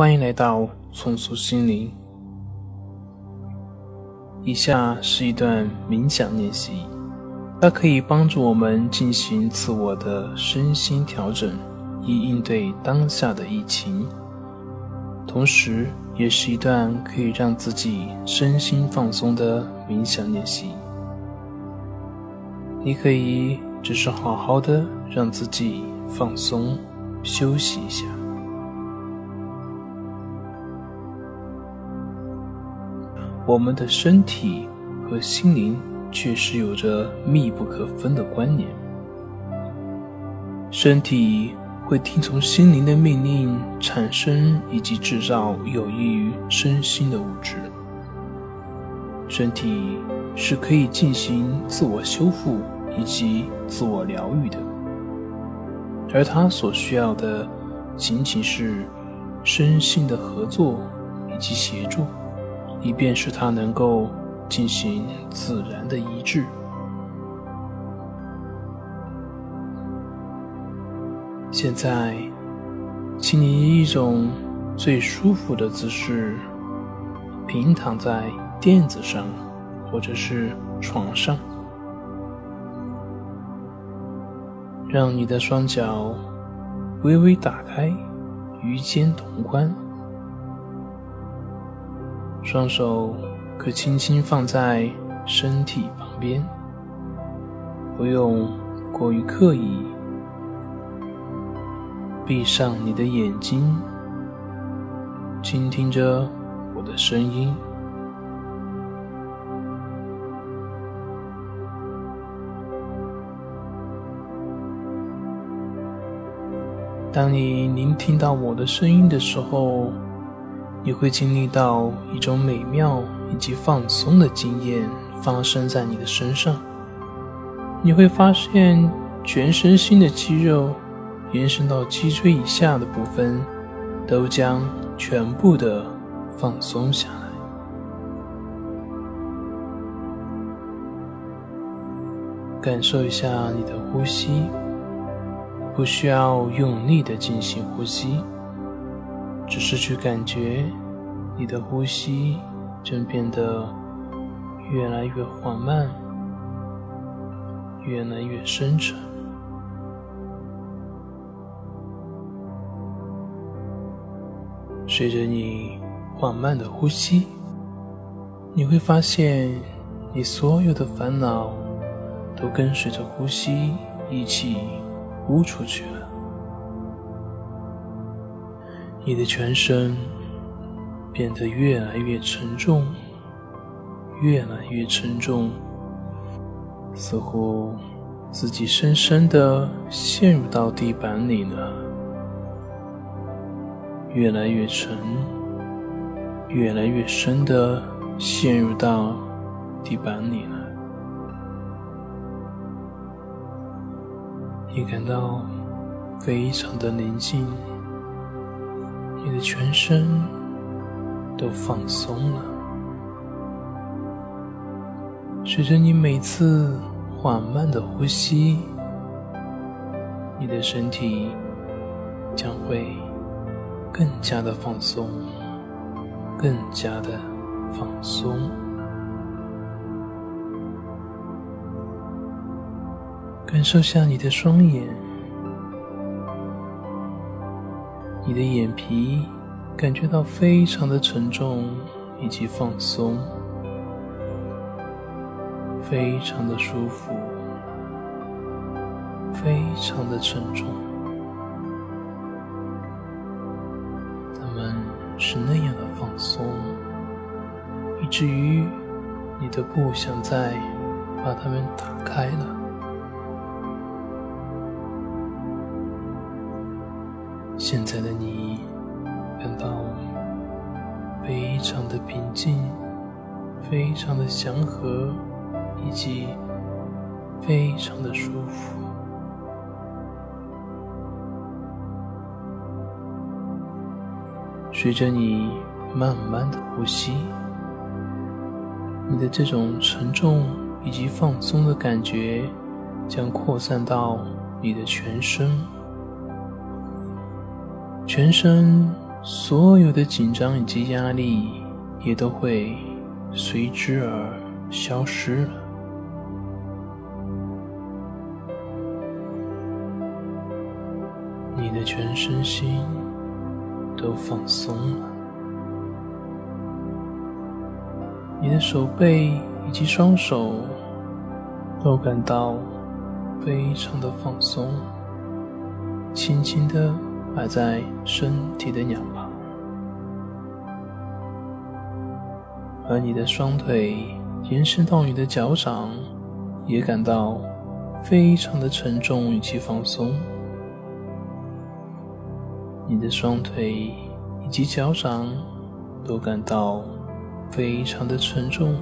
欢迎来到重塑心灵。以下是一段冥想练习，它可以帮助我们进行自我的身心调整，以应对当下的疫情。同时，也是一段可以让自己身心放松的冥想练习。你可以只是好好的让自己放松、休息一下。我们的身体和心灵确实有着密不可分的关联。身体会听从心灵的命令产生以及制造有益于身心的物质。身体是可以进行自我修复以及自我疗愈的，而它所需要的仅仅是身心的合作以及协助。以便使它能够进行自然的移植。现在，请你以一种最舒服的姿势平躺在垫子上，或者是床上，让你的双脚微微打开，与肩同宽。双手可轻轻放在身体旁边，不用过于刻意。闭上你的眼睛，倾听着我的声音。当你聆听到我的声音的时候。你会经历到一种美妙以及放松的经验发生在你的身上。你会发现全身心的肌肉延伸到脊椎以下的部分都将全部的放松下来。感受一下你的呼吸，不需要用力的进行呼吸。只是去感觉你的呼吸正变得越来越缓慢，越来越深沉。随着你缓慢的呼吸，你会发现你所有的烦恼都跟随着呼吸一起呼出去了。你的全身变得越来越沉重，越来越沉重，似乎自己深深的陷入到地板里了。越来越沉，越来越深的陷入到地板里了。你感到非常的宁静。你的全身都放松了，随着你每次缓慢的呼吸，你的身体将会更加的放松，更加的放松。感受下你的双眼。你的眼皮感觉到非常的沉重以及放松，非常的舒服，非常的沉重。他们是那样的放松，以至于你都不想再把它们打开了。现在的你感到非常的平静，非常的祥和，以及非常的舒服。随着你慢慢的呼吸，你的这种沉重以及放松的感觉将扩散到你的全身。全身所有的紧张以及压力也都会随之而消失了。你的全身心都放松了，你的手背以及双手都感到非常的放松，轻轻的摆在身体的两旁，而你的双腿延伸到你的脚掌，也感到非常的沉重以及放松。你的双腿以及脚掌都感到非常的沉重，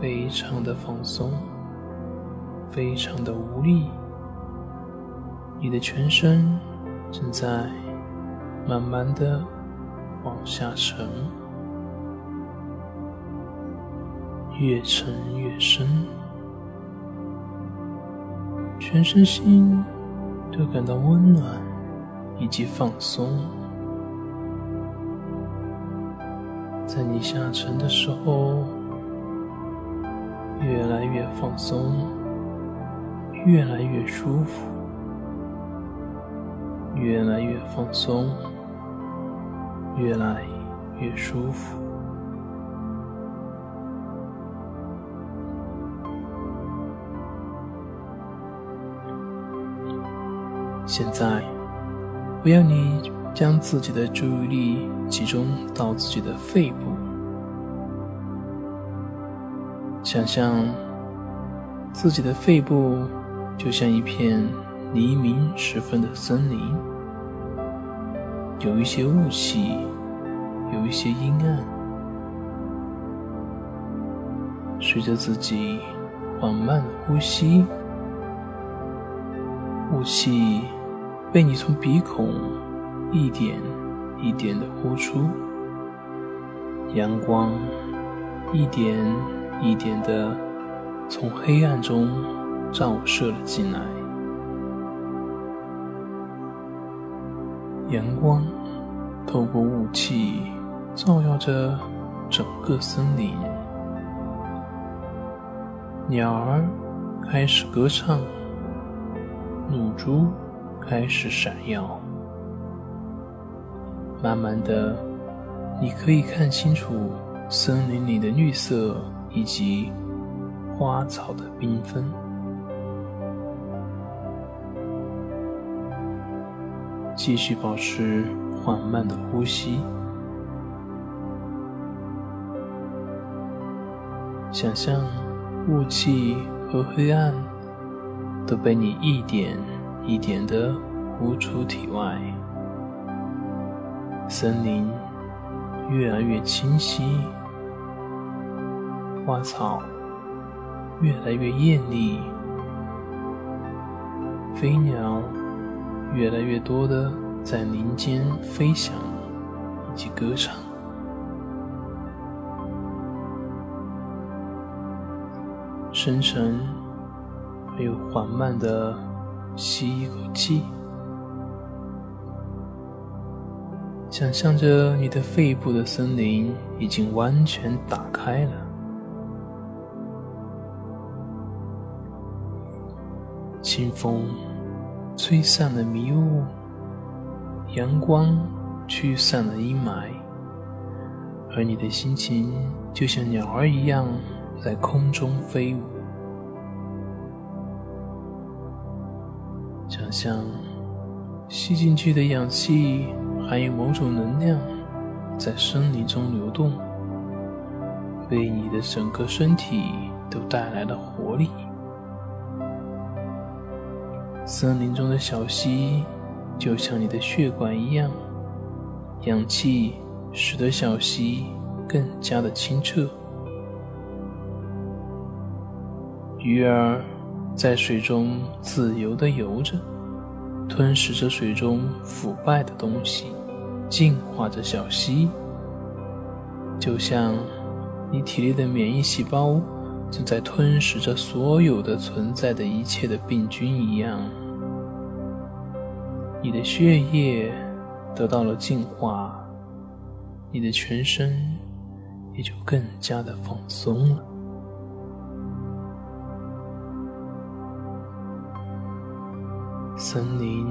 非常的放松，非常的无力。你的全身正在慢慢的往下沉，越沉越深，全身心都感到温暖。以及放松，在你下沉的时候，越来越放松，越来越舒服，越来越放松，越来越舒服。现在。我要你将自己的注意力集中到自己的肺部，想象自己的肺部就像一片黎明时分的森林，有一些雾气，有一些阴暗。随着自己缓慢的呼吸，雾气。被你从鼻孔一点一点的呼出，阳光一点一点的从黑暗中照射了进来。阳光透过雾气照耀着整个森林，鸟儿开始歌唱，露珠。开始闪耀，慢慢的，你可以看清楚森林里的绿色以及花草的缤纷。继续保持缓慢的呼吸，想象雾气和黑暗都被你一点。一点的呼出体外，森林越来越清晰，花草越来越艳丽，飞鸟越来越多的在林间飞翔以及歌唱，深沉而又缓慢的。吸一口气，想象着你的肺部的森林已经完全打开了，清风吹散了迷雾，阳光驱散了阴霾，而你的心情就像鸟儿一样在空中飞舞。想象吸进去的氧气含有某种能量，在森林中流动，为你的整个身体都带来了活力。森林中的小溪就像你的血管一样，氧气使得小溪更加的清澈。鱼儿。在水中自由地游着，吞噬着水中腐败的东西，净化着小溪。就像你体内的免疫细胞正在吞噬着所有的存在的一切的病菌一样，你的血液得到了净化，你的全身也就更加的放松了。森林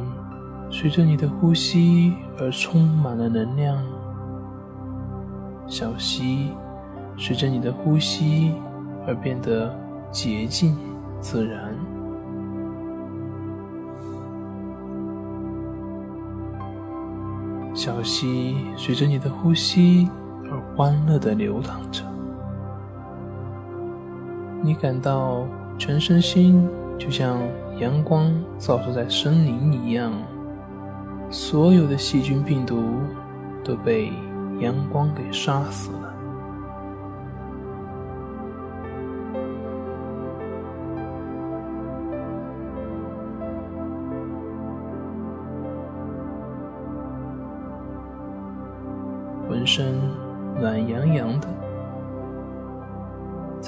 随着你的呼吸而充满了能量，小溪随着你的呼吸而变得洁净自然，小溪随着你的呼吸而欢乐的流淌着，你感到全身心就像。阳光照射在森林一样，所有的细菌病毒都被阳光给杀死了。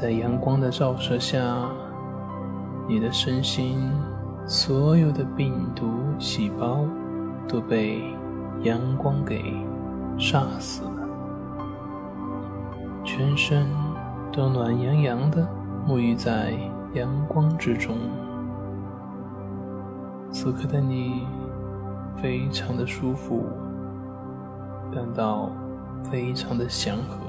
在阳光的照射下。你的身心，所有的病毒细胞都被阳光给杀死了，全身都暖洋洋的，沐浴在阳光之中。此刻的你非常的舒服，感到非常的祥和。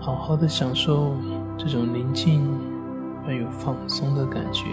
好好的享受这种宁静而又放松的感觉。